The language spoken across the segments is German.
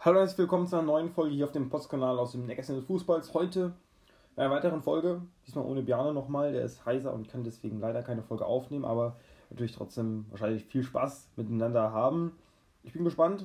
Hallo und herzlich willkommen zu einer neuen Folge hier auf dem Postkanal aus dem Neckarsin des Fußballs. Heute bei einer weiteren Folge, diesmal ohne Bjarne nochmal, der ist heiser und kann deswegen leider keine Folge aufnehmen, aber natürlich trotzdem wahrscheinlich viel Spaß miteinander haben. Ich bin gespannt,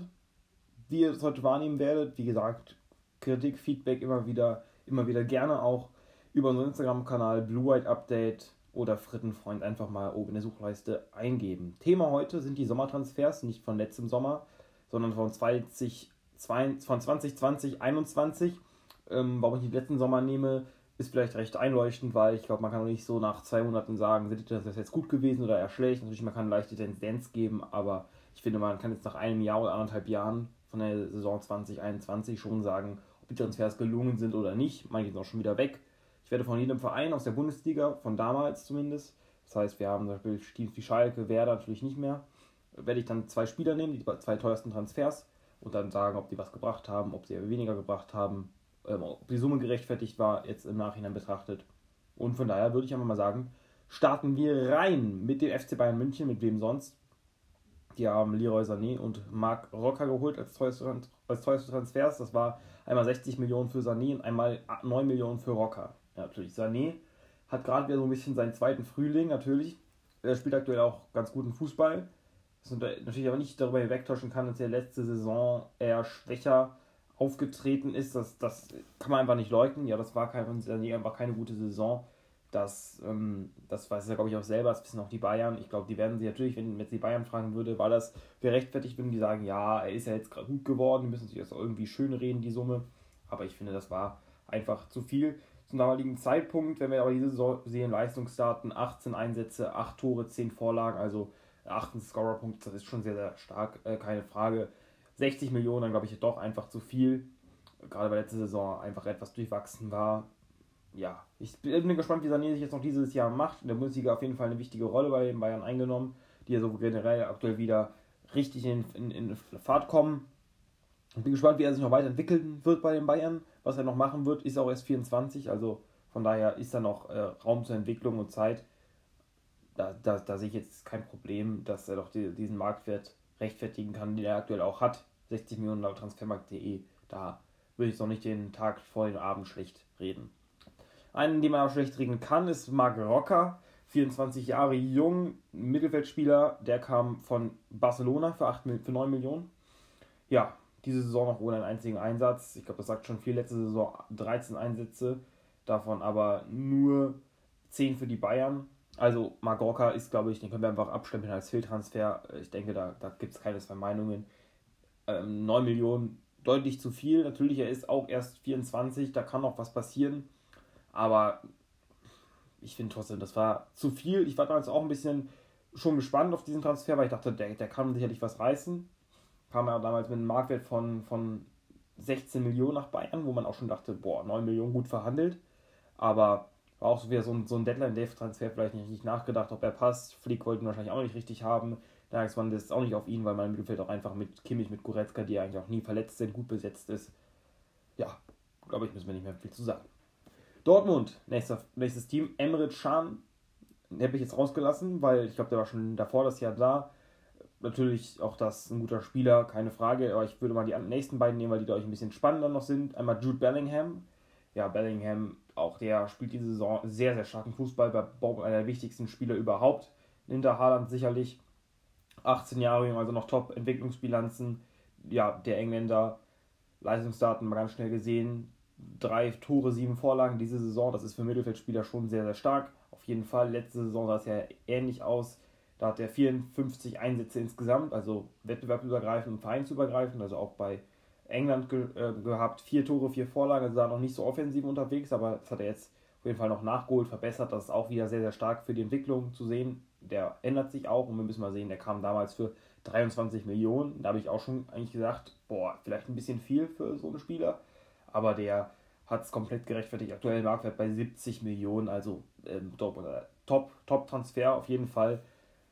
wie ihr es heute wahrnehmen werdet. Wie gesagt, Kritik, Feedback immer wieder, immer wieder gerne auch über unseren Instagram-Kanal Blue White Update oder Frittenfreund einfach mal oben in der Suchleiste eingeben. Thema heute sind die Sommertransfers, nicht von letztem Sommer, sondern von 20 von 2020, 2021. Ähm, warum ich den letzten Sommer nehme, ist vielleicht recht einleuchtend, weil ich glaube, man kann auch nicht so nach zwei Monaten sagen, sind das jetzt gut gewesen oder eher schlecht. Natürlich, man kann leichte Tendenz geben, aber ich finde, man kann jetzt nach einem Jahr oder anderthalb Jahren von der Saison 2021 schon sagen, ob die Transfers gelungen sind oder nicht. Manche sind auch schon wieder weg. Ich werde von jedem Verein aus der Bundesliga, von damals zumindest, das heißt, wir haben zum Beispiel Teams wie Schalke, Werder natürlich nicht mehr, werde ich dann zwei Spieler nehmen, die zwei teuersten Transfers und dann sagen, ob die was gebracht haben, ob sie weniger gebracht haben, ähm, ob die Summe gerechtfertigt war, jetzt im Nachhinein betrachtet. Und von daher würde ich einfach mal sagen, starten wir rein mit dem FC Bayern München, mit wem sonst. Die haben Leroy Sané und Marc Rocker geholt als teuerste, als teuerste Transfers. Das war einmal 60 Millionen für Sané und einmal 9 Millionen für Rocker. Ja, natürlich. Sané hat gerade wieder so ein bisschen seinen zweiten Frühling, natürlich. Er spielt aktuell auch ganz guten Fußball was natürlich aber nicht darüber hinwegtäuschen kann, dass er letzte Saison eher schwächer aufgetreten ist. Das, das kann man einfach nicht leugnen. Ja, das war kein, einfach keine gute Saison. Das, ähm, das weiß er, glaube ich, auch selber. Das wissen auch die Bayern. Ich glaube, die werden sie natürlich, wenn jetzt die Bayern fragen würde, war das gerechtfertigt, würden die sagen, ja, er ist ja jetzt gerade gut geworden, die müssen sich das irgendwie schön reden, die Summe. Aber ich finde, das war einfach zu viel zum damaligen Zeitpunkt. Wenn wir aber diese Saison sehen, Leistungsdaten, 18 Einsätze, 8 Tore, 10 Vorlagen, also 8 Scorerpunkte, das ist schon sehr, sehr stark, äh, keine Frage. 60 Millionen, dann glaube ich doch einfach zu viel. Gerade weil letzte Saison einfach etwas durchwachsen war. Ja, ich bin gespannt, wie Sané sich jetzt noch dieses Jahr macht. In der Bundesliga auf jeden Fall eine wichtige Rolle bei den Bayern eingenommen, die ja so generell aktuell wieder richtig in, in, in Fahrt kommen. Ich bin gespannt, wie er sich noch weiterentwickeln wird bei den Bayern. Was er noch machen wird, ist auch erst 24, also von daher ist da noch äh, Raum zur Entwicklung und Zeit da, da, da sehe ich jetzt kein Problem, dass er doch die, diesen Marktwert rechtfertigen kann, den er aktuell auch hat. 60 Millionen laut transfermarkt.de. Da würde ich noch nicht den Tag vor dem Abend schlecht reden. Einen, den man auch schlecht reden kann, ist Marc Rocker. 24 Jahre jung, Mittelfeldspieler, der kam von Barcelona für, 8, für 9 Millionen. Ja, diese Saison noch ohne einen einzigen Einsatz. Ich glaube, das sagt schon viel. Letzte Saison 13 Einsätze, davon aber nur 10 für die Bayern. Also Magorka ist, glaube ich, den können wir einfach abstempeln als Fehltransfer. Ich denke, da, da gibt es keine zwei Meinungen. Ähm, 9 Millionen, deutlich zu viel. Natürlich, er ist auch erst 24, da kann noch was passieren. Aber ich finde trotzdem, das war zu viel. Ich war damals auch ein bisschen schon gespannt auf diesen Transfer, weil ich dachte, der, der kann sicherlich was reißen. Kam ja damals mit einem Marktwert von, von 16 Millionen nach Bayern, wo man auch schon dachte, boah, 9 Millionen gut verhandelt. Aber war auch so wieder so ein, so ein Deadline-Day-Transfer, vielleicht nicht richtig nachgedacht, ob er passt. Flick wollten wahrscheinlich auch nicht richtig haben. Da ist auch nicht auf ihn, weil man im Mittelfeld auch einfach mit Kimmich, mit Goretzka, die eigentlich auch nie verletzt sind, gut besetzt ist. Ja, glaube ich, müssen wir nicht mehr viel zu sagen. Dortmund, nächster, nächstes Team, Emre Can, habe ich jetzt rausgelassen, weil ich glaube, der war schon davor das Jahr da. Natürlich auch das ein guter Spieler, keine Frage, aber ich würde mal die nächsten beiden nehmen, weil die, glaube ich, ein bisschen spannender noch sind. Einmal Jude Bellingham. Ja, Bellingham auch der spielt diese Saison sehr, sehr starken Fußball, war einer der wichtigsten Spieler überhaupt. Hinter Haaland sicherlich. 18 Jahre jung, also noch Top-Entwicklungsbilanzen. Ja, der Engländer, Leistungsdaten mal ganz schnell gesehen. Drei Tore, sieben Vorlagen diese Saison, das ist für Mittelfeldspieler schon sehr, sehr stark. Auf jeden Fall, letzte Saison sah es ja ähnlich aus. Da hat er 54 Einsätze insgesamt, also wettbewerbsübergreifend und vereinsübergreifend, also auch bei England ge äh, gehabt, vier Tore, vier Vorlagen, also da noch nicht so offensiv unterwegs, aber das hat er jetzt auf jeden Fall noch nachgeholt, verbessert. Das ist auch wieder sehr, sehr stark für die Entwicklung zu sehen. Der ändert sich auch und wir müssen mal sehen, der kam damals für 23 Millionen. Da habe ich auch schon eigentlich gesagt, boah, vielleicht ein bisschen viel für so einen Spieler, aber der hat es komplett gerechtfertigt. Aktuell Marktwert bei 70 Millionen, also ähm, top, top, top Transfer auf jeden Fall.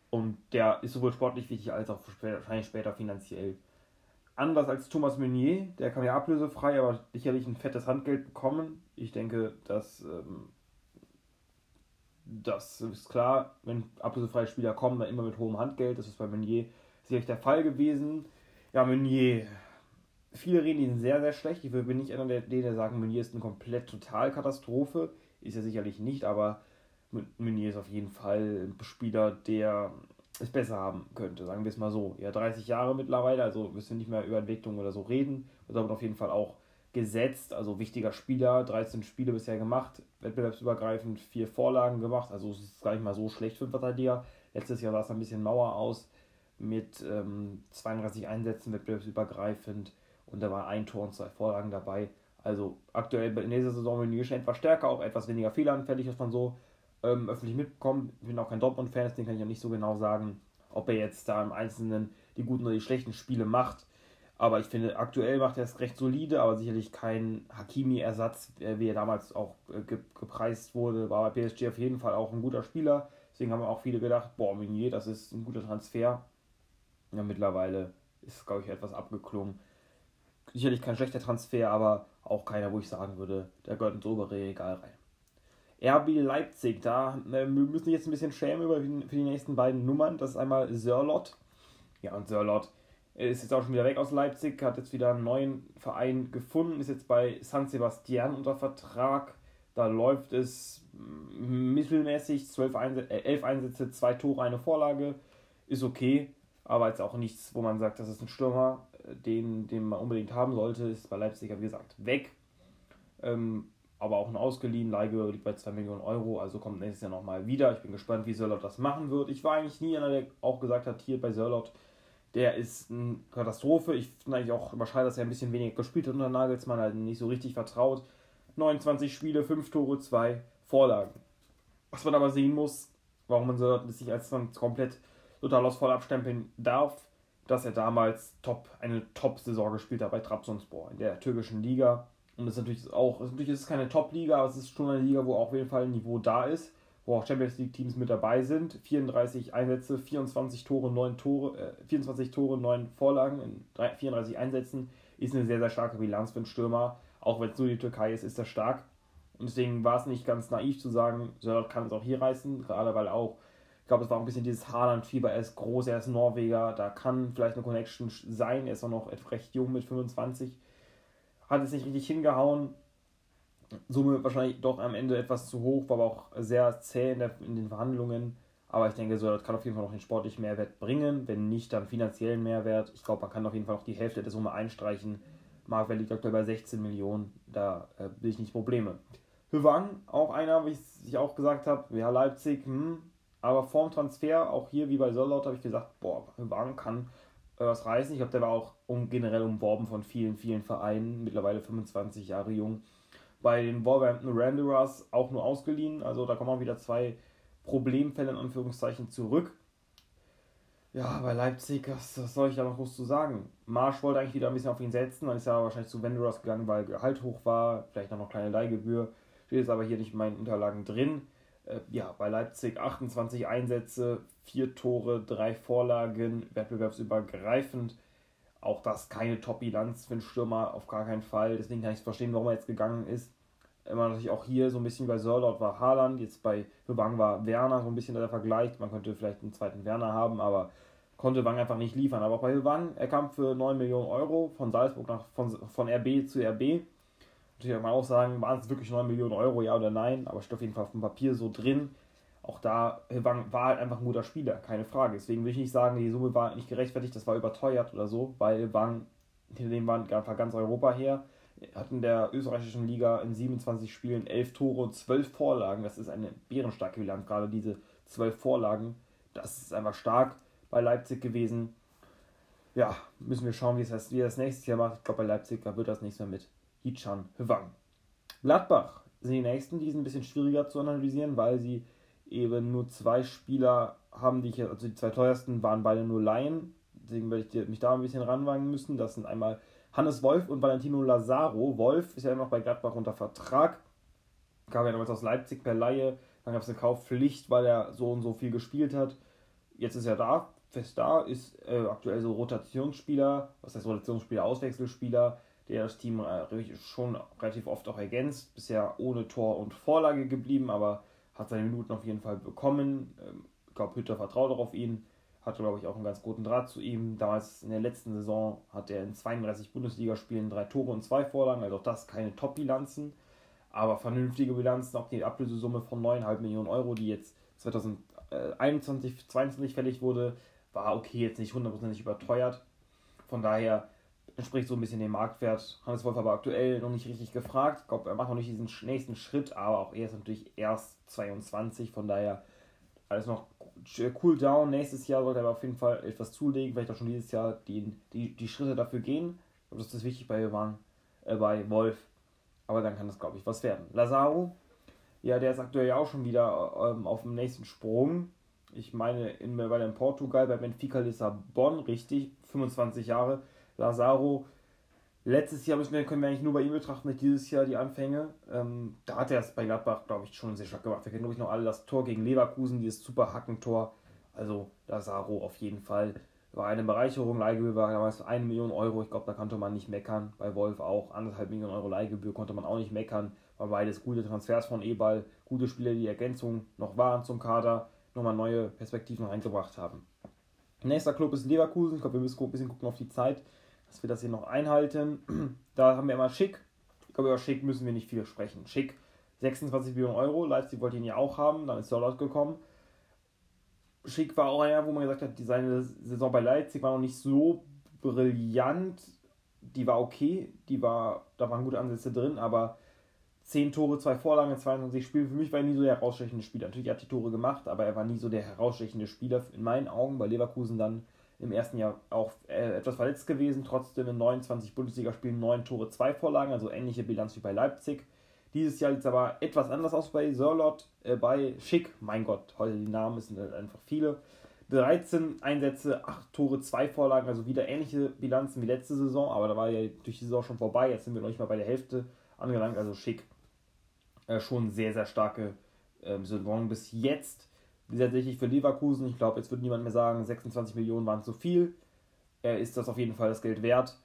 Und der ist sowohl sportlich wichtig als auch wahrscheinlich später finanziell anders als Thomas Meunier, der kann ja ablösefrei, aber sicherlich ein fettes Handgeld bekommen. Ich denke, dass ähm, das ist klar, wenn ablösefreie Spieler kommen, dann immer mit hohem Handgeld. Das ist bei Meunier sicherlich der Fall gewesen. Ja, Meunier viele reden ihn sehr, sehr schlecht. Ich bin nicht einer der, der sagen, Meunier ist eine komplett Totalkatastrophe. Ist er sicherlich nicht, aber Meunier ist auf jeden Fall ein Spieler, der es besser haben könnte, sagen wir es mal so. Ja, 30 Jahre mittlerweile, also wirst du nicht mehr über Entwicklung oder so reden, wird aber auf jeden Fall auch gesetzt, also wichtiger Spieler, 13 Spiele bisher gemacht, wettbewerbsübergreifend vier Vorlagen gemacht, also es ist gar nicht mal so schlecht für einen Verteidiger. Letztes Jahr sah es ein bisschen Mauer aus mit ähm, 32 Einsätzen wettbewerbsübergreifend und da war ein Tor und zwei Vorlagen dabei. Also aktuell in dieser Saison bin ich schon etwas stärker, auch etwas weniger fehleranfällig, was man so ähm, öffentlich mitbekommt. Ich bin auch kein Dortmund-Fan, deswegen kann ich auch nicht so genau sagen, ob er jetzt da im Einzelnen die guten oder die schlechten Spiele macht. Aber ich finde, aktuell macht er es recht solide, aber sicherlich kein Hakimi-Ersatz, äh, wie er damals auch äh, gepreist wurde. War bei PSG auf jeden Fall auch ein guter Spieler. Deswegen haben auch viele gedacht, boah, Meunier, das ist ein guter Transfer. Ja, mittlerweile ist, glaube ich, etwas abgeklungen. Sicherlich kein schlechter Transfer, aber auch keiner, wo ich sagen würde, der gehört ins obere Regal rein. RB Leipzig, da äh, müssen wir jetzt ein bisschen schämen über, für die nächsten beiden Nummern. Das ist einmal Sörlot. Ja, und Sörlot ist jetzt auch schon wieder weg aus Leipzig, hat jetzt wieder einen neuen Verein gefunden, ist jetzt bei San Sebastian unter Vertrag. Da läuft es mittelmäßig, 12 Einsätze, äh, 11 Einsätze, 2 Tore, eine Vorlage. Ist okay, aber jetzt auch nichts, wo man sagt, das ist ein Stürmer, äh, den, den man unbedingt haben sollte. Ist bei Leipzig, wie gesagt, weg. Ähm, aber auch ein ausgeliehen, Leihgebühr liegt bei 2 Millionen Euro, also kommt nächstes Jahr nochmal wieder. Ich bin gespannt, wie Sörlot das machen wird. Ich war eigentlich nie einer, der auch gesagt hat, hier bei Sörlot, der ist eine Katastrophe. Ich finde eigentlich auch überschreitet, dass er ein bisschen weniger gespielt hat unter Nagelsmann, halt nicht so richtig vertraut. 29 Spiele, 5 Tore, 2 Vorlagen. Was man aber sehen muss, warum man so sich als komplett total aus voll abstempeln darf, dass er damals top, eine Top-Saison gespielt hat bei Trabzonspor in der türkischen Liga. Und das ist natürlich auch, natürlich ist es keine Top-Liga, aber es ist schon eine Liga, wo auf jeden Fall ein Niveau da ist wo auch Champions League Teams mit dabei sind. 34 Einsätze, 24 Tore, 9 Tore, äh, 24 Tore, 9 Vorlagen in 34 Einsätzen ist eine sehr, sehr starke Bilanz für einen Stürmer. Auch wenn es nur die Türkei ist, ist das stark. Und deswegen war es nicht ganz naiv zu sagen, Sörlot kann es auch hier reißen, gerade weil auch, ich glaube, es war auch ein bisschen dieses Haaland-Fieber. Er ist groß, er ist Norweger, da kann vielleicht eine Connection sein. Er ist auch noch recht jung mit 25. Hat es nicht richtig hingehauen. Summe wahrscheinlich doch am Ende etwas zu hoch, war aber auch sehr zäh in, der, in den Verhandlungen. Aber ich denke, so, das kann auf jeden Fall noch den sportlichen Mehrwert bringen. Wenn nicht, dann finanziellen Mehrwert. Ich glaube, man kann auf jeden Fall auch die Hälfte der Summe einstreichen. Marktwert liegt aktuell bei 16 Millionen. Da äh, sehe ich nicht Probleme. Hwang, auch einer, wie ich auch gesagt habe, ja, Leipzig, hm, aber vorm Transfer, auch hier wie bei Sörlaut, habe ich gesagt, boah, Hwang kann was reißen. Ich glaube, der war auch um, generell umworben von vielen, vielen Vereinen, mittlerweile 25 Jahre jung bei den Wolverhampton Wanderers auch nur ausgeliehen. Also da kommen auch wieder zwei Problemfälle in Anführungszeichen zurück. Ja, bei Leipzig, was, was soll ich da noch groß zu sagen? Marsch wollte eigentlich wieder ein bisschen auf ihn setzen, dann ist er wahrscheinlich zu Wanderers gegangen, weil Gehalt hoch war, vielleicht noch kleine Leihgebühr. Steht jetzt aber hier nicht in meinen Unterlagen drin. Äh, ja, bei Leipzig 28 Einsätze, 4 Tore, 3 Vorlagen, wettbewerbsübergreifend. Auch das keine Top-Bilanz für einen Stürmer, auf gar keinen Fall. Deswegen kann ich verstehen, warum er jetzt gegangen ist. Immer natürlich auch hier so ein bisschen bei Sörlot war Haaland, jetzt bei Wang war Werner so ein bisschen der Vergleich. Man könnte vielleicht einen zweiten Werner haben, aber konnte Wang einfach nicht liefern. Aber auch bei Wang, er kam für 9 Millionen Euro von Salzburg nach, von, von RB zu RB. Natürlich kann man auch sagen, waren es wirklich 9 Millionen Euro, ja oder nein, aber steht auf jeden Fall auf dem Papier so drin auch da war, war halt einfach ein guter Spieler, keine Frage. Deswegen will ich nicht sagen, die Summe war nicht gerechtfertigt, das war überteuert oder so, weil Wang, hinter dem war einfach ganz Europa her. Er hat in der österreichischen Liga in 27 Spielen 11 Tore und 12 Vorlagen. Das ist eine bärenstarke Bilanz, gerade diese 12 Vorlagen. Das ist einfach stark bei Leipzig gewesen. Ja, müssen wir schauen, wie, es das, das nächstes Jahr macht. Ich glaube, bei Leipzig wird das nächstes Mal mit Hichan Hwang. Gladbach sind die nächsten, die sind ein bisschen schwieriger zu analysieren, weil sie eben nur zwei Spieler haben, die ich, also die zwei teuersten waren beide nur Laien. Deswegen werde ich mich da ein bisschen ranwagen müssen. Das sind einmal Hannes Wolf und Valentino Lazaro. Wolf ist ja immer noch bei Gladbach unter Vertrag. Kam ja damals aus Leipzig per Laie. Dann gab es eine Kaufpflicht, weil er so und so viel gespielt hat. Jetzt ist er da, fest da, ist äh, aktuell so Rotationsspieler, was heißt Rotationsspieler, Auswechselspieler, der das Team äh, schon relativ oft auch ergänzt. Bisher ohne Tor und Vorlage geblieben, aber hat seine Minuten auf jeden Fall bekommen. Ähm, ich glaube, Hütter vertraut auch auf ihn. hatte, glaube ich, auch einen ganz guten Draht zu ihm. Damals in der letzten Saison hat er in 32 Bundesligaspielen drei Tore und zwei Vorlagen, also auch das keine Top-Bilanzen, aber vernünftige Bilanzen. Auch die Ablösesumme von 9,5 Millionen Euro, die jetzt 2021, 2022 fällig wurde, war okay, jetzt nicht hundertprozentig überteuert. Von daher entspricht so ein bisschen dem Marktwert. Hannes Wolf aber aktuell noch nicht richtig gefragt. Ich glaube, er macht noch nicht diesen nächsten Schritt, aber auch er ist natürlich erst 22. Von daher alles noch cool down. Nächstes Jahr sollte er auf jeden Fall etwas zulegen. Vielleicht auch schon dieses Jahr die, die, die Schritte dafür gehen. Und das ist wichtig bei, waren, äh, bei Wolf. Aber dann kann das, glaube ich, was werden. Lazaro, ja, der ist aktuell ja auch schon wieder ähm, auf dem nächsten Sprung. Ich meine, in, weil in Portugal bei Benfica Lissabon, richtig, 25 Jahre. Lazaro, letztes Jahr müssen wir, können wir eigentlich nur bei ihm betrachten, nicht dieses Jahr die Anfänge. Ähm, da hat er es bei Gladbach, glaube ich, schon sehr stark gemacht. Wir kennen, glaube ich, noch alle das Tor gegen Leverkusen, dieses super Hackentor. Also Lazaro auf jeden Fall war eine Bereicherung. Leihgebühr war damals eine Million Euro. Ich glaube, da konnte man nicht meckern. Bei Wolf auch anderthalb Millionen Euro Leihgebühr konnte man auch nicht meckern. War beides gute Transfers von Ebal, gute Spieler, die Ergänzung noch waren zum Kader, nochmal neue Perspektiven reingebracht haben. Nächster Club ist Leverkusen. Ich glaube, wir müssen ein bisschen gucken auf die Zeit dass wir das hier noch einhalten. Da haben wir immer Schick. Ich glaube, über Schick müssen wir nicht viel sprechen. Schick, 26 Millionen Euro. Leipzig wollte ihn ja auch haben, dann ist Sörlot gekommen. Schick war auch einer, wo man gesagt hat, die, seine Saison bei Leipzig war noch nicht so brillant. Die war okay, die war, da waren gute Ansätze drin, aber 10 Tore, 2 Vorlagen, 22 Spiele. Für mich war er nie so der herausstechende Spieler. Natürlich hat er die Tore gemacht, aber er war nie so der herausstechende Spieler in meinen Augen. Bei Leverkusen dann im ersten Jahr auch äh, etwas verletzt gewesen, trotzdem in 29 Bundesligaspielen 9 Tore, 2 Vorlagen, also ähnliche Bilanz wie bei Leipzig. Dieses Jahr sieht es aber etwas anders aus bei Sörlot, äh, bei Schick, mein Gott, heute die Namen sind halt einfach viele. 13 Einsätze, 8 Tore, 2 Vorlagen, also wieder ähnliche Bilanzen wie letzte Saison, aber da war ja durch die Saison schon vorbei, jetzt sind wir noch nicht mal bei der Hälfte angelangt, also Schick äh, schon sehr, sehr starke äh, Saison bis jetzt tatsächlich für Leverkusen, ich glaube, jetzt wird niemand mehr sagen, 26 Millionen waren zu viel. Er ist das auf jeden Fall das Geld wert.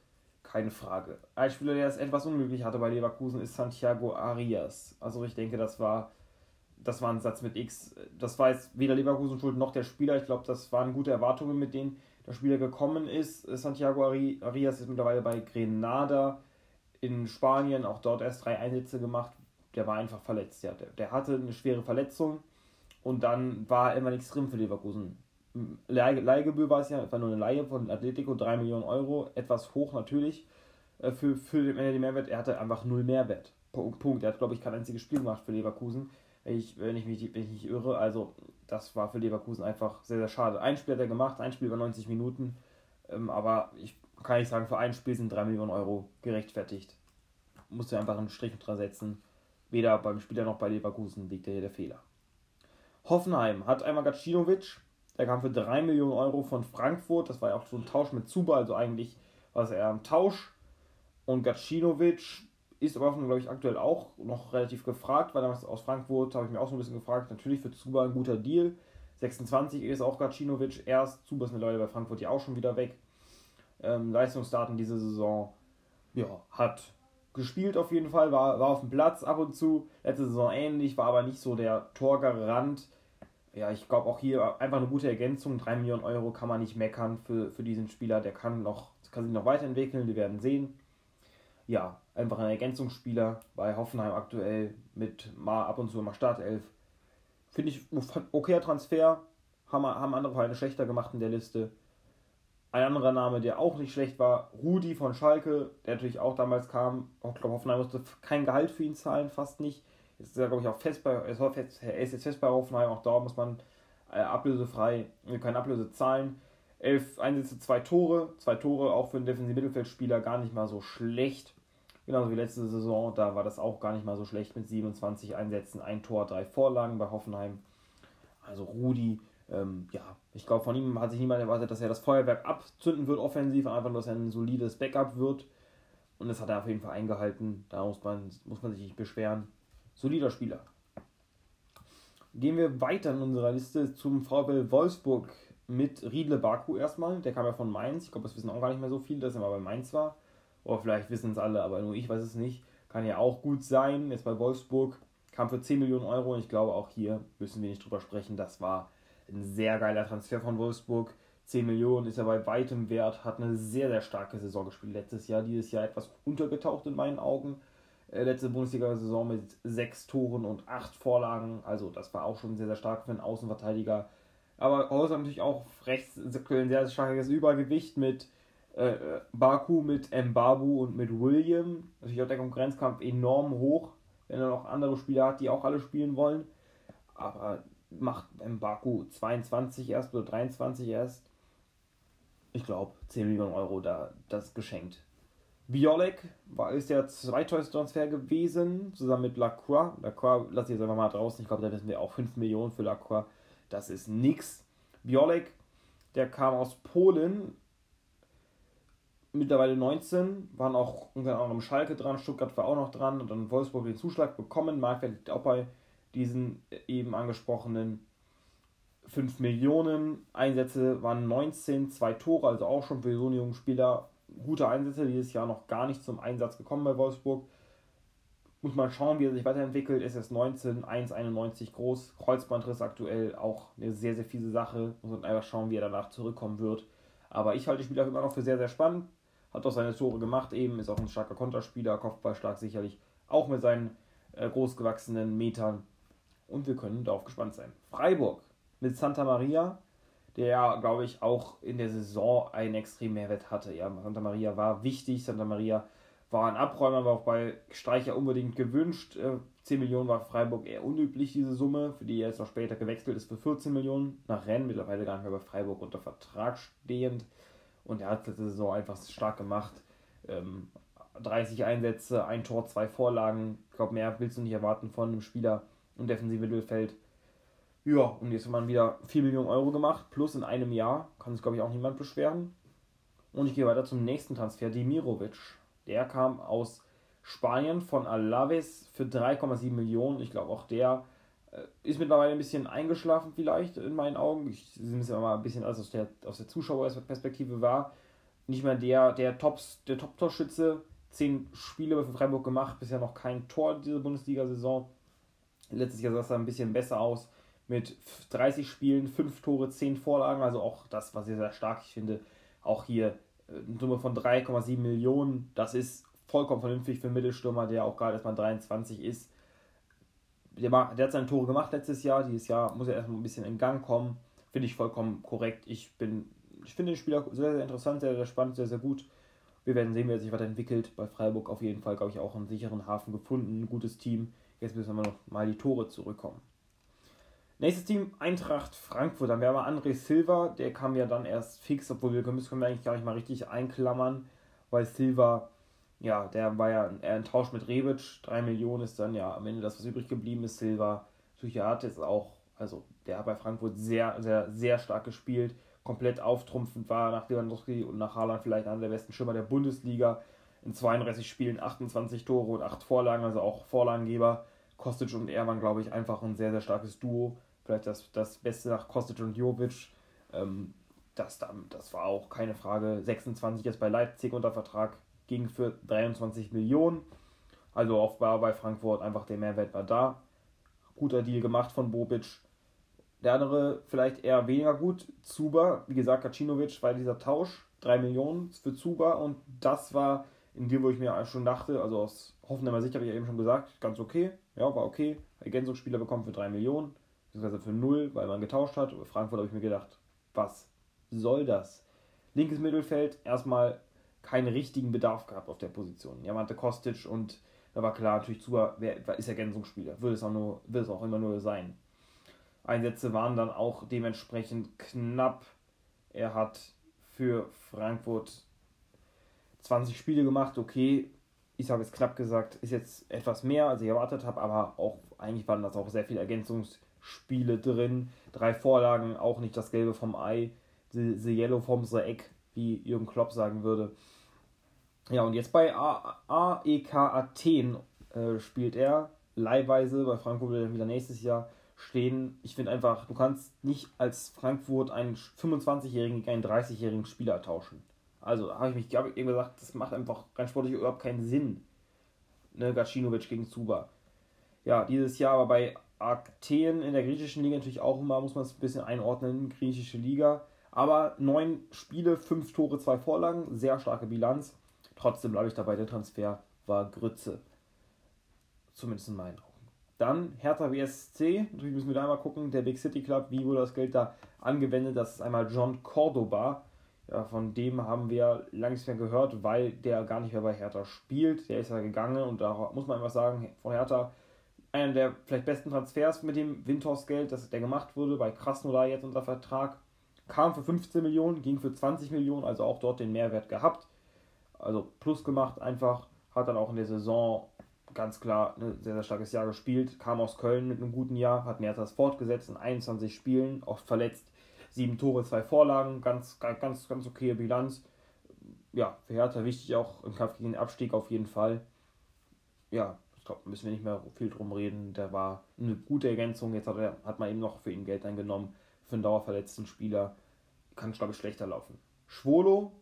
Keine Frage. Ein Spieler, der es etwas unglücklich hatte bei Leverkusen, ist Santiago Arias. Also ich denke, das war, das war ein Satz mit X. Das war jetzt weder Leverkusen schuld noch der Spieler. Ich glaube, das waren gute Erwartungen, mit denen der Spieler gekommen ist. Santiago Arias ist mittlerweile bei Grenada in Spanien, auch dort erst drei Einsätze gemacht. Der war einfach verletzt. Ja. Der, der hatte eine schwere Verletzung und dann war immer nichts drin für Leverkusen. Leihgebühr war es ja, war nur eine Leihe von Atletico, 3 Millionen Euro, etwas hoch natürlich äh, für, für den Mehrwert. Er hatte einfach null Mehrwert. Punkt. Er hat, glaube ich, kein einziges Spiel gemacht für Leverkusen, wenn ich, wenn ich mich wenn ich nicht irre. Also, das war für Leverkusen einfach sehr, sehr schade. Ein Spiel hat er gemacht, ein Spiel über 90 Minuten. Ähm, aber ich kann nicht sagen, für ein Spiel sind 3 Millionen Euro gerechtfertigt. Musste einfach einen Strich dran setzen. Weder beim Spieler noch bei Leverkusen liegt hier der Fehler. Hoffenheim hat einmal Gacinovic, der kam für 3 Millionen Euro von Frankfurt. Das war ja auch so ein Tausch mit Zuba, also eigentlich war es eher ein Tausch. Und Gacinovic ist aber, glaube ich, aktuell auch noch relativ gefragt, weil damals aus Frankfurt habe ich mir auch so ein bisschen gefragt. Natürlich für Zuba ein guter Deal. 26 ist auch Gacinovic erst. Zuba ist mittlerweile bei Frankfurt ja auch schon wieder weg. Ähm, Leistungsdaten diese Saison, ja, hat gespielt auf jeden Fall, war, war auf dem Platz ab und zu. Letzte Saison ähnlich, war aber nicht so der Torgarant ja, ich glaube auch hier einfach eine gute Ergänzung. 3 Millionen Euro kann man nicht meckern für, für diesen Spieler. Der kann, noch, kann sich noch weiterentwickeln, wir werden sehen. Ja, einfach ein Ergänzungsspieler bei Hoffenheim aktuell mit mal ab und zu immer Startelf. Finde ich okayer Transfer. Haben, haben andere Vereine schlechter gemacht in der Liste. Ein anderer Name, der auch nicht schlecht war, Rudi von Schalke, der natürlich auch damals kam. Ich glaube, Hoffenheim musste kein Gehalt für ihn zahlen, fast nicht. Jetzt ist er, glaube ich, auch fest bei, er ist jetzt fest bei Hoffenheim, auch da muss man äh, ablösefrei, keine Ablöse zahlen. Elf Einsätze, zwei Tore, zwei Tore auch für einen defensiven Mittelfeldspieler gar nicht mal so schlecht. Genauso wie letzte Saison, da war das auch gar nicht mal so schlecht mit 27 Einsätzen, ein Tor, drei Vorlagen bei Hoffenheim. Also Rudi, ähm, ja, ich glaube, von ihm hat sich niemand erwartet, dass er das Feuerwerk abzünden wird offensiv, einfach nur, dass er ein solides Backup wird. Und das hat er auf jeden Fall eingehalten. Da muss man, muss man sich nicht beschweren solider Spieler. Gehen wir weiter in unserer Liste zum VfL Wolfsburg mit Riedle Baku erstmal. Der kam ja von Mainz. Ich glaube, das wissen auch gar nicht mehr so viele, dass er mal bei Mainz war. Oder vielleicht wissen es alle, aber nur ich weiß es nicht. Kann ja auch gut sein. Jetzt bei Wolfsburg kam für 10 Millionen Euro und ich glaube auch hier müssen wir nicht drüber sprechen. Das war ein sehr geiler Transfer von Wolfsburg. 10 Millionen ist er bei weitem wert, hat eine sehr, sehr starke Saison gespielt letztes Jahr. Dieses Jahr etwas untergetaucht in meinen Augen. Äh, letzte Bundesliga-Saison mit 6 Toren und 8 Vorlagen. Also das war auch schon sehr, sehr stark für einen Außenverteidiger. Aber hat natürlich auch rechts ein sehr, sehr starkes Übergewicht mit äh, Baku, mit Mbabu und mit William. Natürlich auch der Konkurrenzkampf enorm hoch, wenn er noch andere Spieler hat, die auch alle spielen wollen. Aber macht Mbaku 22 erst oder 23 erst ich glaube, 10 Millionen Euro da das geschenkt. Biolek war, ist der zweiteuerste Transfer gewesen, zusammen mit Lacroix. Lacroix lasse ich jetzt einfach mal draußen. Ich glaube, da wissen wir auch 5 Millionen für Lacroix. Das ist nix. Biolek, der kam aus Polen, mittlerweile 19, waren auch unter anderem Schalke dran, Stuttgart war auch noch dran und dann Wolfsburg den Zuschlag bekommen. Marktwert liegt auch bei diesen eben angesprochenen 5 Millionen. Einsätze waren 19, zwei Tore, also auch schon für so einen jungen Spieler gute Einsätze. Dieses Jahr noch gar nicht zum Einsatz gekommen bei Wolfsburg. Muss man schauen, wie er sich weiterentwickelt. Ist 19, 1,91 groß. Kreuzbandriss aktuell auch eine sehr, sehr fiese Sache. Muss man einfach schauen, wie er danach zurückkommen wird. Aber ich halte den Spieler immer noch für sehr, sehr spannend. Hat auch seine Tore gemacht eben, ist auch ein starker Konterspieler, Kopfballstark sicherlich, auch mit seinen äh, großgewachsenen Metern. Und wir können darauf gespannt sein. Freiburg mit Santa Maria, der ja, glaube ich, auch in der Saison einen extremen Mehrwert hatte. Ja, Santa Maria war wichtig, Santa Maria war ein Abräumer, war auch bei Streicher unbedingt gewünscht. 10 äh, Millionen war Freiburg eher unüblich, diese Summe, für die er jetzt noch später gewechselt ist für 14 Millionen nach Rennen, mittlerweile gar nicht mehr bei Freiburg unter Vertrag stehend. Und er hat diese Saison einfach stark gemacht. 30 ähm, Einsätze, ein Tor, zwei Vorlagen. Ich glaube, mehr willst du nicht erwarten von einem Spieler im defensiven Mittelfeld. Ja, und jetzt hat man wieder 4 Millionen Euro gemacht, plus in einem Jahr. Kann sich, glaube ich, auch niemand beschweren. Und ich gehe weiter zum nächsten Transfer, Demirovic. Der kam aus Spanien von Alaves für 3,7 Millionen. Ich glaube, auch der äh, ist mittlerweile ein bisschen eingeschlafen, vielleicht in meinen Augen. Ich sehe es mal ein bisschen als aus der, aus der Zuschauerperspektive war. Nicht mehr der, der Tops, der Top-Torschütze. Zehn Spiele für Freiburg gemacht, bisher noch kein Tor diese Bundesliga-Saison. Letztes Jahr sah es ein bisschen besser aus mit 30 Spielen, 5 Tore, 10 Vorlagen, also auch das war sehr, sehr stark. Ich finde auch hier äh, eine Summe von 3,7 Millionen, das ist vollkommen vernünftig für einen Mittelstürmer, der auch gerade erstmal 23 ist. Der, der hat seine Tore gemacht letztes Jahr, dieses Jahr muss er erstmal ein bisschen in Gang kommen. Finde ich vollkommen korrekt. Ich bin, ich finde den Spieler sehr, sehr interessant, sehr, sehr spannend, sehr, sehr gut. Wir werden sehen, wie er sich weiterentwickelt. Bei Freiburg auf jeden Fall, glaube ich, auch einen sicheren Hafen gefunden, ein gutes Team. Jetzt müssen wir noch mal die Tore zurückkommen. Nächstes Team, Eintracht Frankfurt. Dann wäre wir André Silva, der kam ja dann erst fix, obwohl wir können, können wir eigentlich gar nicht mal richtig einklammern, weil Silva, ja, der war ja eher ein Tausch mit Rebic. 3 Millionen ist dann ja am Ende das, was übrig geblieben ist. Silva, hat jetzt auch, also der hat bei Frankfurt sehr, sehr, sehr stark gespielt. Komplett auftrumpfend war nach Lewandowski und nach Haaland vielleicht einer der besten Schimmer der Bundesliga. In 32 Spielen 28 Tore und 8 Vorlagen, also auch Vorlagengeber. Kostic und er waren, glaube ich, einfach ein sehr, sehr starkes Duo vielleicht das, das Beste nach Kostic und Jovic. Ähm, das, das war auch keine Frage. 26 jetzt bei Leipzig unter Vertrag, ging für 23 Millionen. Also offenbar bei Frankfurt einfach der Mehrwert war da. Guter Deal gemacht von Bobic. Der andere vielleicht eher weniger gut. Zuba, wie gesagt, Kacinovic war dieser Tausch. 3 Millionen für Zuba und das war in dem, wo ich mir schon dachte, also aus Hoffenheimer Sicht habe ich ja eben schon gesagt, ganz okay. Ja, war okay. Ergänzungsspieler bekommen für 3 Millionen beziehungsweise für 0, weil man getauscht hat. Frankfurt habe ich mir gedacht, was soll das? Linkes Mittelfeld, erstmal keinen richtigen Bedarf gehabt auf der Position. Ja, man hatte Kostic und da war klar, natürlich Zuba wer, ist Ergänzungsspieler, wird es, auch nur, wird es auch immer nur sein. Einsätze waren dann auch dementsprechend knapp. Er hat für Frankfurt 20 Spiele gemacht, okay, ich habe es knapp gesagt, ist jetzt etwas mehr, als ich erwartet habe, aber auch eigentlich waren das auch sehr viele Ergänzungs- Spiele drin. Drei Vorlagen, auch nicht das Gelbe vom Ei. The, the Yellow from the Egg, wie Jürgen Klopp sagen würde. Ja, und jetzt bei AEK Athen äh, spielt er leihweise. Bei Frankfurt wird er wieder nächstes Jahr stehen. Ich finde einfach, du kannst nicht als Frankfurt einen 25-jährigen gegen einen 30-jährigen Spieler tauschen. Also habe ich mich hab ich eben gesagt, das macht einfach rein sportlich überhaupt keinen Sinn. Ne, Gacinovic gegen Zuba. Ja, dieses Jahr aber bei Athen in der griechischen Liga natürlich auch immer, muss man es ein bisschen einordnen, griechische Liga. Aber neun Spiele, fünf Tore, zwei Vorlagen, sehr starke Bilanz. Trotzdem bleibe ich dabei, der Transfer war Grütze. Zumindest in meinen Augen. Dann Hertha BSC, natürlich müssen wir da einmal gucken, der Big City Club, wie wurde das Geld da angewendet? Das ist einmal John Cordoba. Ja, von dem haben wir lange nichts mehr gehört, weil der gar nicht mehr bei Hertha spielt. Der ist ja gegangen und da muss man einfach sagen, von Hertha einer der vielleicht besten Transfers mit dem Windhorst-Geld, das der gemacht wurde, bei Krasnodar jetzt unter Vertrag. Kam für 15 Millionen, ging für 20 Millionen, also auch dort den Mehrwert gehabt. Also plus gemacht einfach, hat dann auch in der Saison ganz klar ein sehr, sehr starkes Jahr gespielt, kam aus Köln mit einem guten Jahr, hat Mehrtas fortgesetzt in 21 Spielen, oft verletzt, sieben Tore, zwei Vorlagen, ganz, ganz, ganz okaye Bilanz. Ja, für Hertha wichtig auch im Kampf gegen den Abstieg auf jeden Fall. Ja, ich glaube, müssen wir nicht mehr viel drum reden. Der war eine gute Ergänzung. Jetzt hat, er, hat man eben noch für ihn Geld eingenommen. Für einen dauerverletzten Spieler kann es, glaube ich, schlechter laufen. Schwolo,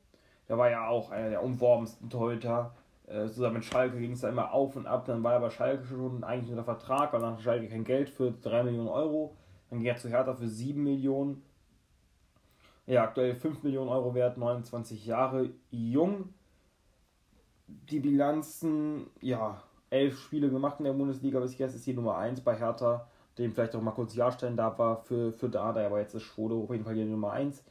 der war ja auch einer der umworbensten Torhüter äh, zusammen mit Schalke ging es da immer auf und ab. Dann war er bei Schalke schon eigentlich unter Vertrag, weil dann Schalke kein Geld für 3 Millionen Euro. Dann ging er zu Hertha für 7 Millionen. Ja, aktuell 5 Millionen Euro wert, 29 Jahre jung. Die Bilanzen, ja, 11 Spiele gemacht in der Bundesliga bis jetzt ist die Nummer 1 bei Hertha, dem vielleicht auch mal kurz Ja stellen darf, war für, für Dada, aber jetzt ist Schwode auf jeden Fall die Nummer 1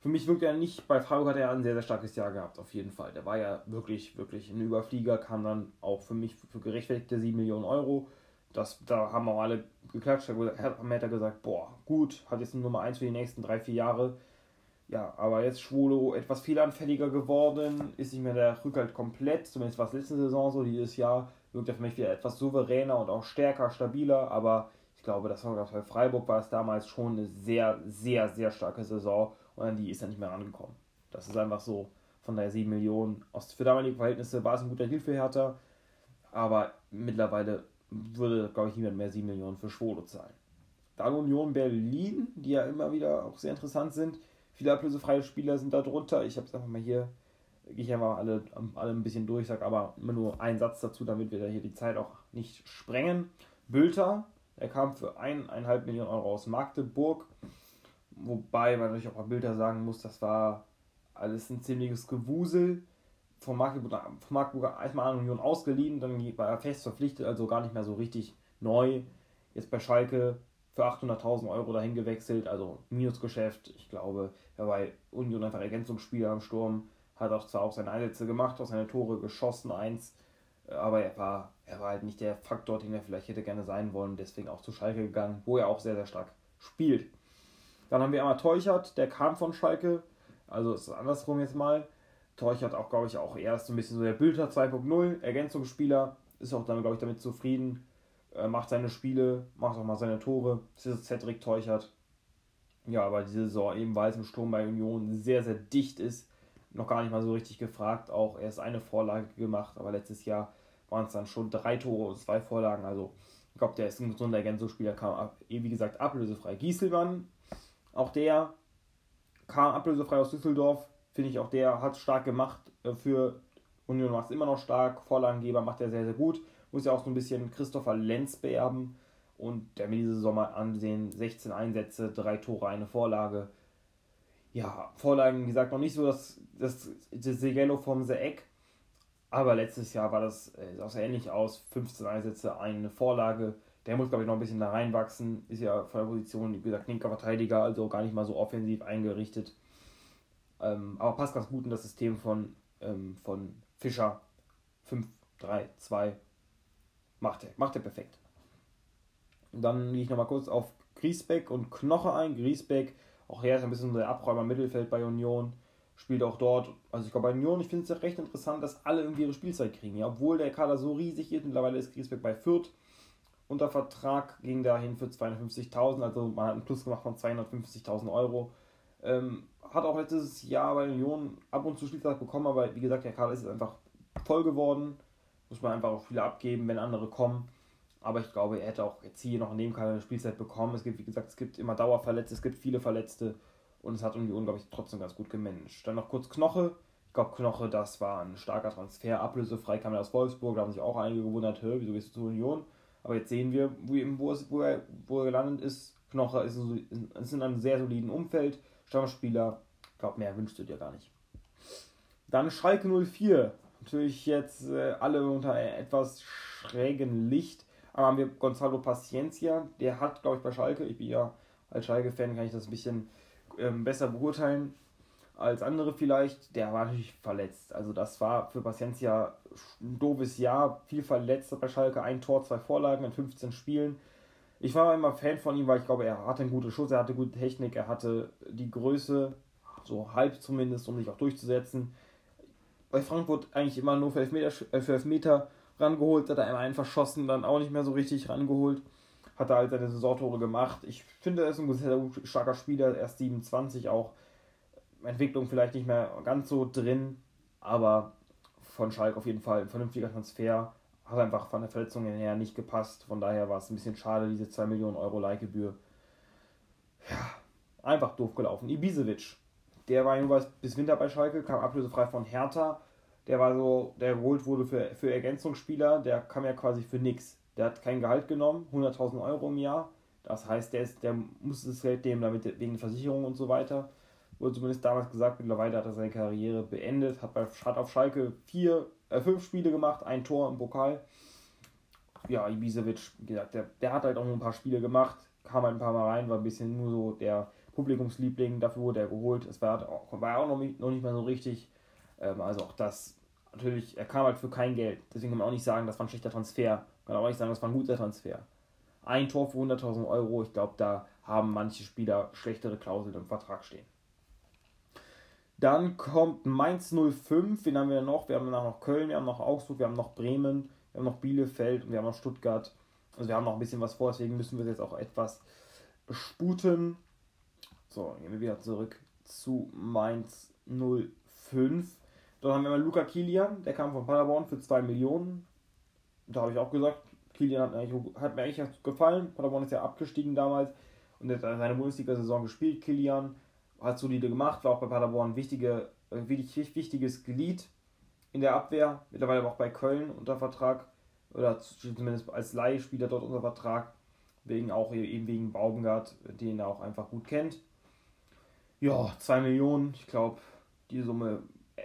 für mich wirkt er nicht, bei Freiburg hat er ein sehr, sehr starkes Jahr gehabt, auf jeden Fall. Der war ja wirklich, wirklich ein Überflieger, kam dann auch für mich für gerechtfertigte 7 Millionen Euro. Das, da haben auch alle geklatscht, da hat er gesagt, boah, gut, hat jetzt eine Nummer 1 für die nächsten 3, 4 Jahre. Ja, aber jetzt Schwolo etwas fehleranfälliger geworden, ist nicht mehr der Rückhalt komplett, zumindest war es letzte Saison so, dieses Jahr wirkt er für mich wieder etwas souveräner und auch stärker, stabiler, aber ich glaube, das war bei Freiburg war es damals schon eine sehr, sehr, sehr starke Saison und an die ist er nicht mehr rangekommen. Das ist einfach so. Von daher 7 Millionen. Aus, für damalige Verhältnisse war es ein guter Deal für Hertha. Aber mittlerweile würde, glaube ich, niemand mehr 7 Millionen für Schwolo zahlen. Dann Union Berlin, die ja immer wieder auch sehr interessant sind. Viele ablösefreie Spieler sind da drunter. Ich habe es einfach mal hier, gehe ich einfach alle, alle ein bisschen durch, sage aber immer nur einen Satz dazu, damit wir da hier die Zeit auch nicht sprengen. Bülter, er kam für 1,5 Millionen Euro aus Magdeburg. Wobei man natürlich auch bei Bilder sagen muss, das war alles ein ziemliches Gewusel. Von Magdeburg, von Magdeburg erstmal an Union ausgeliehen, dann war er fest verpflichtet, also gar nicht mehr so richtig neu. Jetzt bei Schalke für 800.000 Euro dahin gewechselt, also Minusgeschäft. Ich glaube, er war bei Union einfach Ergänzungsspieler am Sturm, hat auch zwar auch seine Einsätze gemacht, auch seine Tore geschossen, eins, aber er war, er war halt nicht der Faktor, den er vielleicht hätte gerne sein wollen, deswegen auch zu Schalke gegangen, wo er auch sehr, sehr stark spielt. Dann haben wir einmal Teuchert, der kam von Schalke. Also ist es andersrum jetzt mal. Teuchert auch, glaube ich, auch erst so ein bisschen so der Bilder 2.0, Ergänzungsspieler. Ist auch dann, glaube ich, damit zufrieden. Äh, macht seine Spiele, macht auch mal seine Tore. Das ist Cedric Teuchert. Ja, aber diese Saison eben, weil es im Sturm bei Union sehr, sehr dicht ist, noch gar nicht mal so richtig gefragt. Auch erst eine Vorlage gemacht, aber letztes Jahr waren es dann schon drei Tore und zwei Vorlagen. Also ich glaube, der ist ein gesunder Ergänzungsspieler, kam ab, wie gesagt ablösefrei. Gieselmann auch der kam ablösefrei aus Düsseldorf. Finde ich auch der hat stark gemacht äh, für Union macht es immer noch stark. Vorlagengeber macht er sehr, sehr gut. Muss ja auch so ein bisschen Christopher Lenz beerben. Und der mir diese mal ansehen: 16 Einsätze, 3 Tore, eine Vorlage. Ja, Vorlagen, wie gesagt, noch nicht so das, das, das Yellow vom The Eck. Aber letztes Jahr war das, äh, sah sehr ähnlich aus: 15 Einsätze, eine Vorlage. Der muss, glaube ich, noch ein bisschen da reinwachsen. Ist ja von der Position, wie gesagt, linker Verteidiger, also gar nicht mal so offensiv eingerichtet. Ähm, aber passt ganz gut in das System von, ähm, von Fischer. 5, 3, 2. Macht er, macht er perfekt. Dann gehe ich nochmal kurz auf Griesbeck und Knoche ein. Griesbeck, auch er ist ein bisschen der Abräumer Mittelfeld bei Union. Spielt auch dort, also ich glaube bei Union, ich finde es ja recht interessant, dass alle irgendwie ihre Spielzeit kriegen. Ja, obwohl der Kader so riesig ist, mittlerweile ist Griesbeck bei Fürth unter Vertrag, ging dahin für 250.000, also man hat einen Plus gemacht von 250.000 Euro. Ähm, hat auch letztes Jahr bei Union ab und zu Spielzeit bekommen, aber wie gesagt, der Kader ist einfach voll geworden. Muss man einfach auch viele abgeben, wenn andere kommen. Aber ich glaube, er hätte auch jetzt hier noch in dem Kader eine Spielzeit bekommen. Es gibt, wie gesagt, es gibt immer Dauerverletzte, es gibt viele Verletzte und es hat Union, glaube ich, trotzdem ganz gut gemanagt. Dann noch kurz Knoche. Ich glaube, Knoche, das war ein starker Transfer, ablösefrei kam er aus Wolfsburg, da haben sich auch einige gewundert, wieso gehst du zu Union? Aber jetzt sehen wir, wo, er, wo er gelandet ist. Knocher ist, ist in einem sehr soliden Umfeld, Stammspieler. Ich glaube, mehr wünschst du dir gar nicht. Dann Schalke 04. Natürlich jetzt äh, alle unter etwas schrägen Licht. Aber haben wir Gonzalo Paciencia. Der hat, glaube ich, bei Schalke, ich bin ja als Schalke-Fan, kann ich das ein bisschen ähm, besser beurteilen als andere vielleicht. Der war natürlich verletzt. Also das war für Paciencia ein doofes Jahr. Viel verletzt bei Schalke. Ein Tor, zwei Vorlagen in 15 Spielen. Ich war immer Fan von ihm, weil ich glaube, er hatte einen guten Schuss, er hatte gute Technik, er hatte die Größe, so halb zumindest, um sich auch durchzusetzen. Bei Frankfurt eigentlich immer nur für Elfmeter, äh, für Elfmeter rangeholt, hat er einmal einen verschossen, dann auch nicht mehr so richtig rangeholt. Hat er halt seine Saisontore gemacht. Ich finde, er ist ein sehr starker Spieler, erst 27 auch. Entwicklung vielleicht nicht mehr ganz so drin, aber von Schalke auf jeden Fall ein vernünftiger Transfer hat einfach von der Verletzung her nicht gepasst. Von daher war es ein bisschen schade, diese 2 Millionen Euro Leihgebühr. Ja, einfach doof gelaufen. Ibisevic, der war jedenfalls bis Winter bei Schalke, kam ablösefrei von Hertha. Der war so, der geholt wurde für, für Ergänzungsspieler, der kam ja quasi für nichts. Der hat kein Gehalt genommen, 100.000 Euro im Jahr. Das heißt, der, ist, der musste das Geld nehmen, damit wegen Versicherung und so weiter. Wurde zumindest damals gesagt, mittlerweile hat er seine Karriere beendet, hat, bei, hat auf Schalke vier äh, fünf Spiele gemacht, ein Tor im Pokal. Ja, Ibisevic, wie gesagt, der, der hat halt auch nur ein paar Spiele gemacht, kam halt ein paar Mal rein, war ein bisschen nur so der Publikumsliebling, dafür wurde er geholt. Es war, war auch noch nicht, noch nicht mal so richtig. Ähm, also auch das, natürlich, er kam halt für kein Geld. Deswegen kann man auch nicht sagen, das war ein schlechter Transfer. Kann auch nicht sagen, das war ein guter Transfer. Ein Tor für 100.000 Euro, ich glaube, da haben manche Spieler schlechtere Klauseln im Vertrag stehen. Dann kommt Mainz 05, wen haben wir noch? Wir haben noch Köln, wir haben noch Augsburg, wir haben noch Bremen, wir haben noch Bielefeld und wir haben noch Stuttgart. Also wir haben noch ein bisschen was vor, deswegen müssen wir jetzt auch etwas sputen. So, gehen wir wieder zurück zu Mainz 05. Dann haben wir mal Luca Kilian, der kam von Paderborn für 2 Millionen. Da habe ich auch gesagt, Kilian hat, hat mir eigentlich gefallen. Paderborn ist ja abgestiegen damals und hat seine Bundesliga-Saison gespielt. Kilian hat solide gemacht, war auch bei Paderborn ein wichtige, wichtig, wichtiges Glied in der Abwehr, mittlerweile auch bei Köln unter Vertrag oder zumindest als Leihspieler dort unter Vertrag, wegen auch eben wegen Baumgart, den er auch einfach gut kennt. Ja, 2 Millionen, ich glaube, die Summe äh,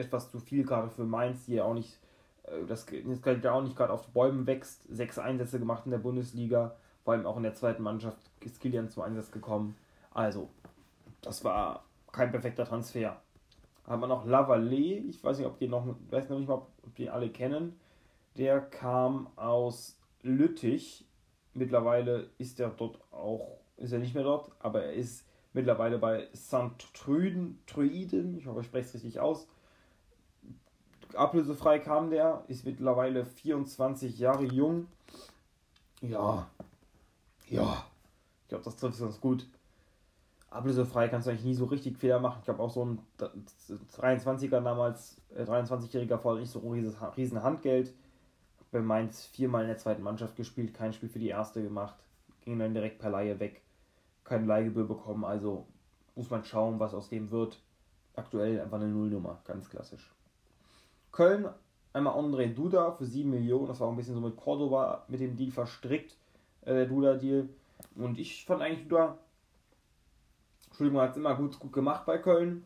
etwas zu viel gerade für Mainz, die ja auch nicht, äh, das Geld ja auch nicht gerade auf Bäumen wächst. Sechs Einsätze gemacht in der Bundesliga, vor allem auch in der zweiten Mannschaft ist Kilian zum Einsatz gekommen. Also, das war kein perfekter Transfer. Haben wir noch Lavallée, ich weiß nicht, ob die noch, weiß nicht mal, ob die alle kennen. Der kam aus Lüttich. Mittlerweile ist er dort auch, ist er nicht mehr dort, aber er ist mittlerweile bei St. Trüden, Truiden, ich hoffe, ich spreche es richtig aus. Ablösefrei kam der, ist mittlerweile 24 Jahre jung. Ja, ja, ich glaube, das trifft es ganz gut ablösefrei kannst du eigentlich nie so richtig Fehler machen. Ich glaube auch so ein 23er damals, äh, 23-Jähriger voll nicht so ein riesen Handgeld. Bei Mainz viermal in der zweiten Mannschaft gespielt, kein Spiel für die erste gemacht, ging dann direkt per Laie weg, keine Leihgebühr bekommen, also muss man schauen, was aus dem wird. Aktuell einfach eine Nullnummer, ganz klassisch. Köln, einmal André Duda für 7 Millionen, das war ein bisschen so mit Cordoba mit dem Deal verstrickt, äh, der Duda-Deal. Und ich fand eigentlich Duda Entschuldigung, hat es immer gut, gut gemacht bei Köln.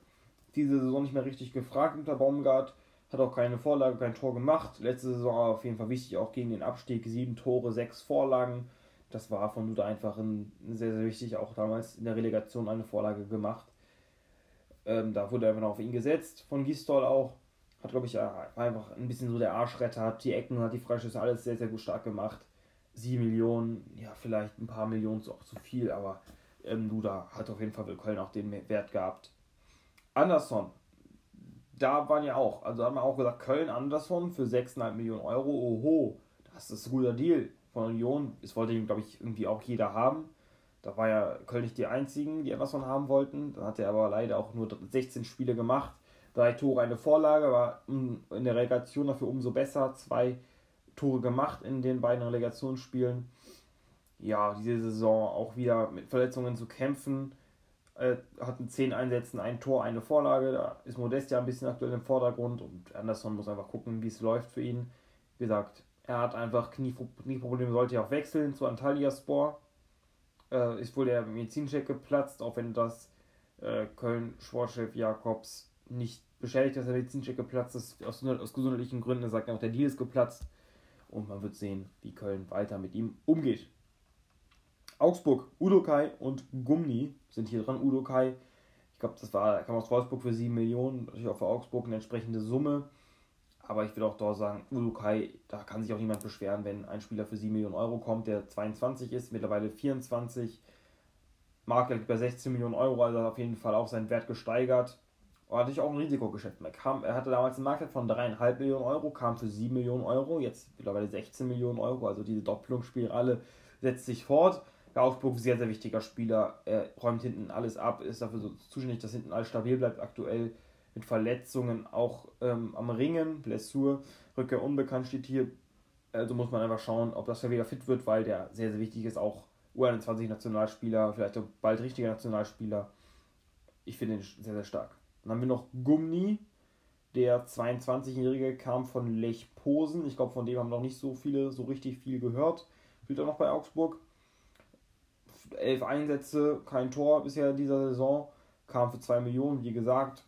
Diese Saison nicht mehr richtig gefragt unter Baumgart. Hat auch keine Vorlage, kein Tor gemacht. Letzte Saison aber auf jeden Fall wichtig, auch gegen den Abstieg. Sieben Tore, sechs Vorlagen. Das war von Duda einfach ein, sehr, sehr wichtig. Auch damals in der Relegation eine Vorlage gemacht. Ähm, da wurde einfach noch auf ihn gesetzt. Von Gistol auch. Hat, glaube ich, einfach ein bisschen so der Arschretter. Hat die Ecken, hat die Freischüsse, alles sehr, sehr gut stark gemacht. Sieben Millionen, ja, vielleicht ein paar Millionen ist auch zu viel, aber ähm, Luda hat auf jeden Fall für Köln auch den Wert gehabt. Anderson, da waren ja auch, also haben wir auch gesagt, Köln Anderson für 6,5 Millionen Euro, oho, das ist ein guter Deal von Union. Das wollte, glaube ich, irgendwie auch jeder haben. Da war ja Köln nicht die einzigen, die Anderson haben wollten. Dann hat er aber leider auch nur 16 Spiele gemacht. Drei Tore, eine Vorlage, war in der Relegation dafür umso besser. Zwei Tore gemacht in den beiden Relegationsspielen ja, diese Saison auch wieder mit Verletzungen zu kämpfen. Äh, hatten zehn Einsätzen, ein Tor, eine Vorlage. Da ist Modestia ein bisschen aktuell im Vordergrund und Anderson muss einfach gucken, wie es läuft für ihn. Wie gesagt, er hat einfach Knieprobleme, sollte ja auch wechseln zu Antalya Sport. Äh, ist wohl der Medizincheck geplatzt, auch wenn das äh, Köln, Schwarzschiff, Jakobs nicht beschädigt, dass der Medizincheck geplatzt ist, aus, aus gesundheitlichen Gründen. Er sagt auch, der Deal ist geplatzt. Und man wird sehen, wie Köln weiter mit ihm umgeht. Augsburg, Udokai und Gumni sind hier dran. Udokai, ich glaube, das war, kam aus Wolfsburg für 7 Millionen, natürlich auch für Augsburg eine entsprechende Summe. Aber ich will auch dort sagen, Udokai, da kann sich auch niemand beschweren, wenn ein Spieler für 7 Millionen Euro kommt, der 22 ist, mittlerweile 24, Marktwert bei 16 Millionen Euro, also hat auf jeden Fall auch seinen Wert gesteigert. Und natürlich auch ein Risikogeschäft. Er, kam, er hatte damals einen Marktwert von 3,5 Millionen Euro, kam für 7 Millionen Euro, jetzt mittlerweile 16 Millionen Euro, also diese Doppelungsspirale setzt sich fort. Der Augsburg sehr, sehr wichtiger Spieler. Er räumt hinten alles ab, ist dafür so zuständig, dass hinten alles stabil bleibt. Aktuell mit Verletzungen auch ähm, am Ringen, Blessur, Rückkehr unbekannt steht hier. Also muss man einfach schauen, ob das wieder fit wird, weil der sehr, sehr wichtig ist. Auch U21-Nationalspieler, vielleicht auch bald richtiger Nationalspieler. Ich finde ihn sehr, sehr stark. Dann haben wir noch Gumni, der 22-Jährige kam von Lech Posen. Ich glaube, von dem haben noch nicht so viele so richtig viel gehört. Spielt auch noch bei Augsburg elf Einsätze, kein Tor bisher in dieser Saison, kam für 2 Millionen, wie gesagt.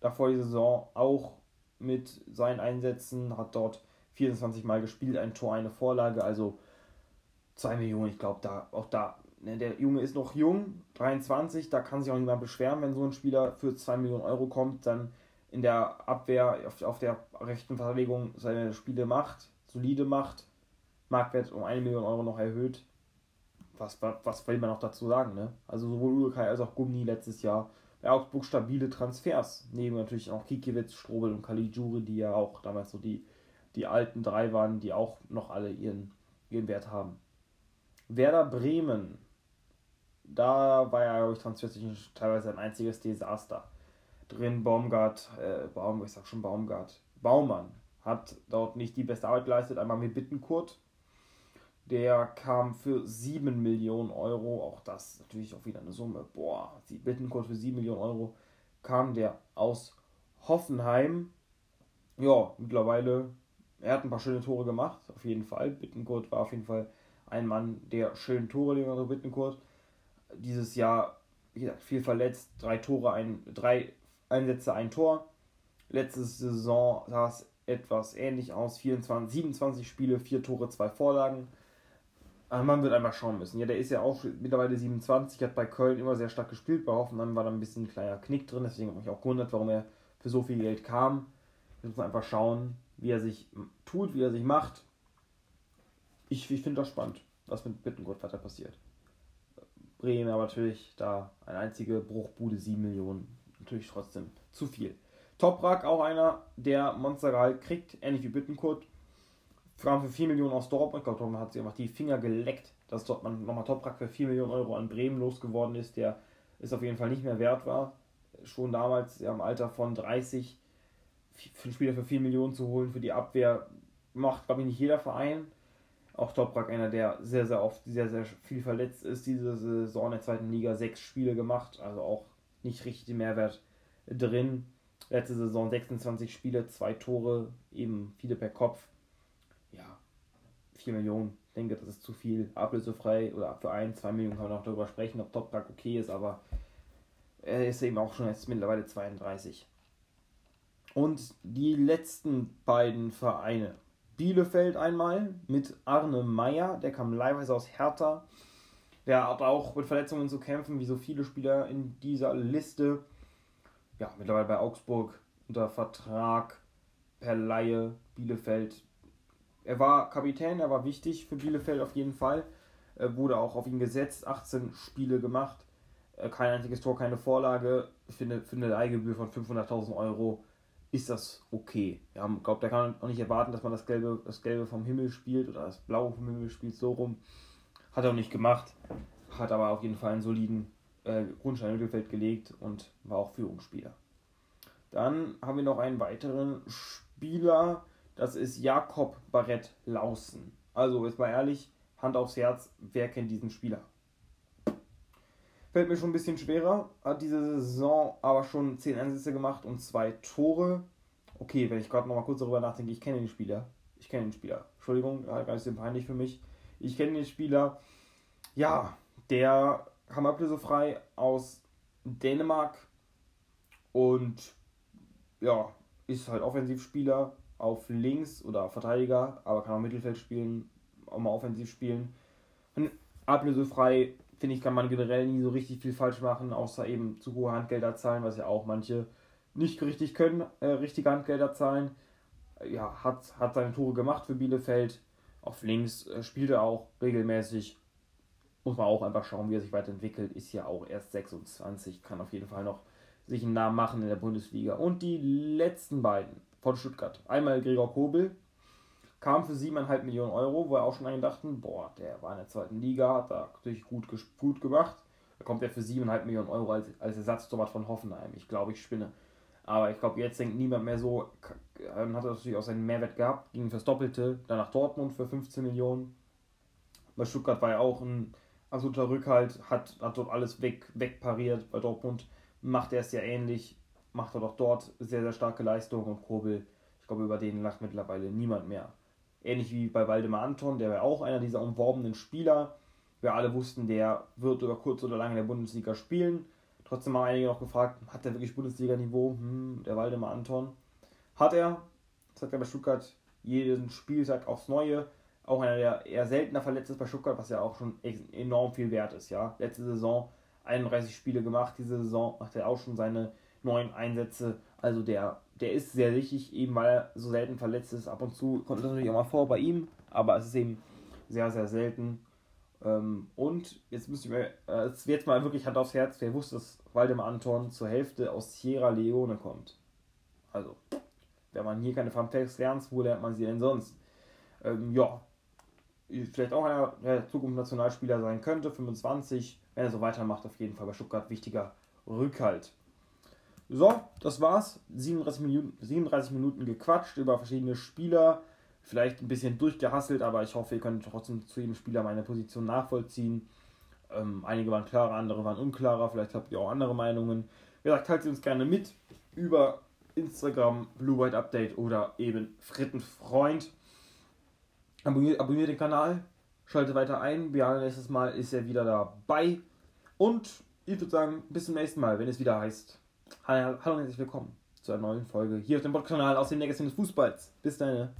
Davor die Saison auch mit seinen Einsätzen, hat dort 24 Mal gespielt, ein Tor, eine Vorlage, also 2 Millionen, ich glaube, da auch da, ne, der Junge ist noch jung, 23, da kann sich auch niemand beschweren, wenn so ein Spieler für 2 Millionen Euro kommt, dann in der Abwehr, auf, auf der rechten Verteidigung seine Spiele macht, solide macht, Marktwert um 1 Million Euro noch erhöht, was, was will man noch dazu sagen, ne? Also sowohl Urukai als auch Gummi letztes Jahr bei Augsburg stabile Transfers. Neben natürlich auch Kikiewicz, Strobel und Caligiuri, die ja auch damals so die, die alten drei waren, die auch noch alle ihren, ihren Wert haben. Werder Bremen, da war ja, glaube ich, transfertechnisch teilweise ein einziges Desaster. Drin Baumgart, äh, Baum, ich sag schon Baumgart, Baumann hat dort nicht die beste Arbeit geleistet, einmal mit Bittenkurt, der kam für 7 Millionen Euro. Auch das natürlich auch wieder eine Summe. Boah, die Bittencourt für 7 Millionen Euro kam der aus Hoffenheim. Ja, mittlerweile, er hat ein paar schöne Tore gemacht, auf jeden Fall. Bittencourt war auf jeden Fall ein Mann, der schöne Tore, Leonardo Bittencourt. Dieses Jahr, wie gesagt, viel verletzt, drei Tore, ein, drei Einsätze, ein Tor. Letzte Saison sah es etwas ähnlich aus. 24, 27 Spiele, vier Tore, zwei Vorlagen. Aber man wird einmal schauen müssen. Ja, der ist ja auch mittlerweile 27, hat bei Köln immer sehr stark gespielt. Bei Hoffenheim war da ein bisschen ein kleiner Knick drin. Deswegen habe ich mich auch gewundert, warum er für so viel Geld kam. Wir müssen einfach schauen, wie er sich tut, wie er sich macht. Ich, ich finde das spannend, was mit Bittengott weiter passiert. Bremen aber natürlich da eine einzige Bruchbude, 7 Millionen. Natürlich trotzdem zu viel. Toprak auch einer, der Monstergehalt kriegt, ähnlich wie Bittenkurt kam für 4 Millionen aus Dortmund. Ich Dortmund hat sich einfach die Finger geleckt, dass Dortmund nochmal Toprak für 4 Millionen Euro an Bremen losgeworden ist, der es auf jeden Fall nicht mehr wert war. Schon damals ja, im Alter von 30 für einen Spieler für 4 Millionen zu holen für die Abwehr macht, glaube ich, nicht jeder Verein. Auch Toprak einer, der sehr, sehr oft sehr, sehr viel verletzt ist. Diese Saison in der zweiten Liga sechs Spiele gemacht, also auch nicht richtig den Mehrwert drin. Letzte Saison 26 Spiele, zwei Tore, eben viele per Kopf 4 Millionen. Ich denke, das ist zu viel. Ablösefrei oder für 1, 2 Millionen kann man auch darüber sprechen, ob Toprak okay ist, aber er ist eben auch schon jetzt mittlerweile 32. Und die letzten beiden Vereine. Bielefeld einmal mit Arne Meyer, der kam leihweise aus Hertha. Der hat auch mit Verletzungen zu kämpfen, wie so viele Spieler in dieser Liste. Ja, mittlerweile bei Augsburg unter Vertrag per Laie. Bielefeld er war Kapitän, er war wichtig für Bielefeld auf jeden Fall. Er wurde auch auf ihn gesetzt, 18 Spiele gemacht, äh, kein einziges Tor, keine Vorlage. Ich finde, für eine Leihgebühr von 500.000 Euro ist das okay. Ich glaube, der kann auch nicht erwarten, dass man das Gelbe, das Gelbe vom Himmel spielt oder das Blaue vom Himmel spielt, so rum. Hat er auch nicht gemacht, hat aber auf jeden Fall einen soliden äh, Grundstein im Mittelfeld gelegt und war auch Führungsspieler. Dann haben wir noch einen weiteren Spieler, das ist Jakob Barrett Lausen. Also, jetzt mal ehrlich, Hand aufs Herz, wer kennt diesen Spieler? Fällt mir schon ein bisschen schwerer, hat diese Saison aber schon 10 Einsätze gemacht und zwei Tore. Okay, wenn ich gerade nochmal kurz darüber nachdenke, ich kenne den Spieler. Ich kenne den Spieler. Entschuldigung, gar nicht so peinlich für mich. Ich kenne den Spieler. Ja, der kam ablösefrei aus Dänemark und ja, ist halt Offensivspieler auf links oder Verteidiger, aber kann auch Mittelfeld spielen, auch mal offensiv spielen. Und ablösefrei, finde ich, kann man generell nie so richtig viel falsch machen, außer eben zu hohe Handgelder zahlen, was ja auch manche nicht richtig können, äh, richtige Handgelder zahlen. Ja, hat, hat seine Tore gemacht für Bielefeld. Auf links äh, spielt er auch regelmäßig. Muss man auch einfach schauen, wie er sich weiterentwickelt. Ist ja auch erst 26, kann auf jeden Fall noch sich einen Namen machen in der Bundesliga. Und die letzten beiden von Stuttgart. Einmal Gregor Kobel, kam für 7,5 Millionen Euro, wo wir auch schon einen dachten, boah, der war in der zweiten Liga, hat da natürlich gut, gut gemacht. Da kommt er für 7,5 Millionen Euro als, als Ersatztorwart von Hoffenheim. Ich glaube, ich spinne. Aber ich glaube, jetzt denkt niemand mehr so, dann hat er natürlich auch seinen Mehrwert gehabt, ging fürs Doppelte, dann nach Dortmund für 15 Millionen. Bei Stuttgart war er auch ein absoluter Rückhalt, hat, hat dort alles weg, wegpariert. Bei Dortmund macht er es ja ähnlich, macht er doch dort sehr, sehr starke Leistungen und Kobel, ich glaube, über den lacht mittlerweile niemand mehr. Ähnlich wie bei Waldemar Anton, der war auch einer dieser umworbenen Spieler. Wir alle wussten, der wird über kurz oder lang in der Bundesliga spielen. Trotzdem haben einige noch gefragt, hat der wirklich Bundesliga-Niveau? Hm, der Waldemar Anton. Hat er. Das hat er bei Stuttgart jeden Spieltag aufs Neue. Auch einer, der eher seltener verletzt ist bei Stuttgart, was ja auch schon enorm viel wert ist. Ja, Letzte Saison 31 Spiele gemacht, diese Saison macht er auch schon seine neun Einsätze. Also der, der ist sehr wichtig, eben weil er so selten verletzt ist. Ab und zu kommt das natürlich auch mal vor bei ihm, aber es ist eben sehr, sehr selten. Ähm, und jetzt müsste ich mir, äh, jetzt mal wirklich Hand aufs Herz, wer wusste, dass Waldemar Anton zur Hälfte aus Sierra Leone kommt. Also, wenn man hier keine Funfacts lernt, wo lernt man sie denn sonst? Ähm, ja, vielleicht auch einer der Zukunft Nationalspieler sein könnte, 25, wenn er so weitermacht, auf jeden Fall bei Stuttgart wichtiger Rückhalt. So, das war's. 37 Minuten, 37 Minuten gequatscht über verschiedene Spieler. Vielleicht ein bisschen durchgehasselt, aber ich hoffe, ihr könnt trotzdem zu jedem Spieler meine Position nachvollziehen. Ähm, einige waren klarer, andere waren unklarer. Vielleicht habt ihr auch andere Meinungen. Wie gesagt, teilt sie uns gerne mit über Instagram, Blue White Update oder eben Frittenfreund. Abonniert, abonniert den Kanal, schaltet weiter ein. Björn nächstes Mal ist er wieder dabei. Und ich würde sagen, bis zum nächsten Mal, wenn es wieder heißt Hallo und herzlich willkommen zu einer neuen Folge hier auf dem Podcast-Kanal aus dem Magazin des Fußballs. Bis dann.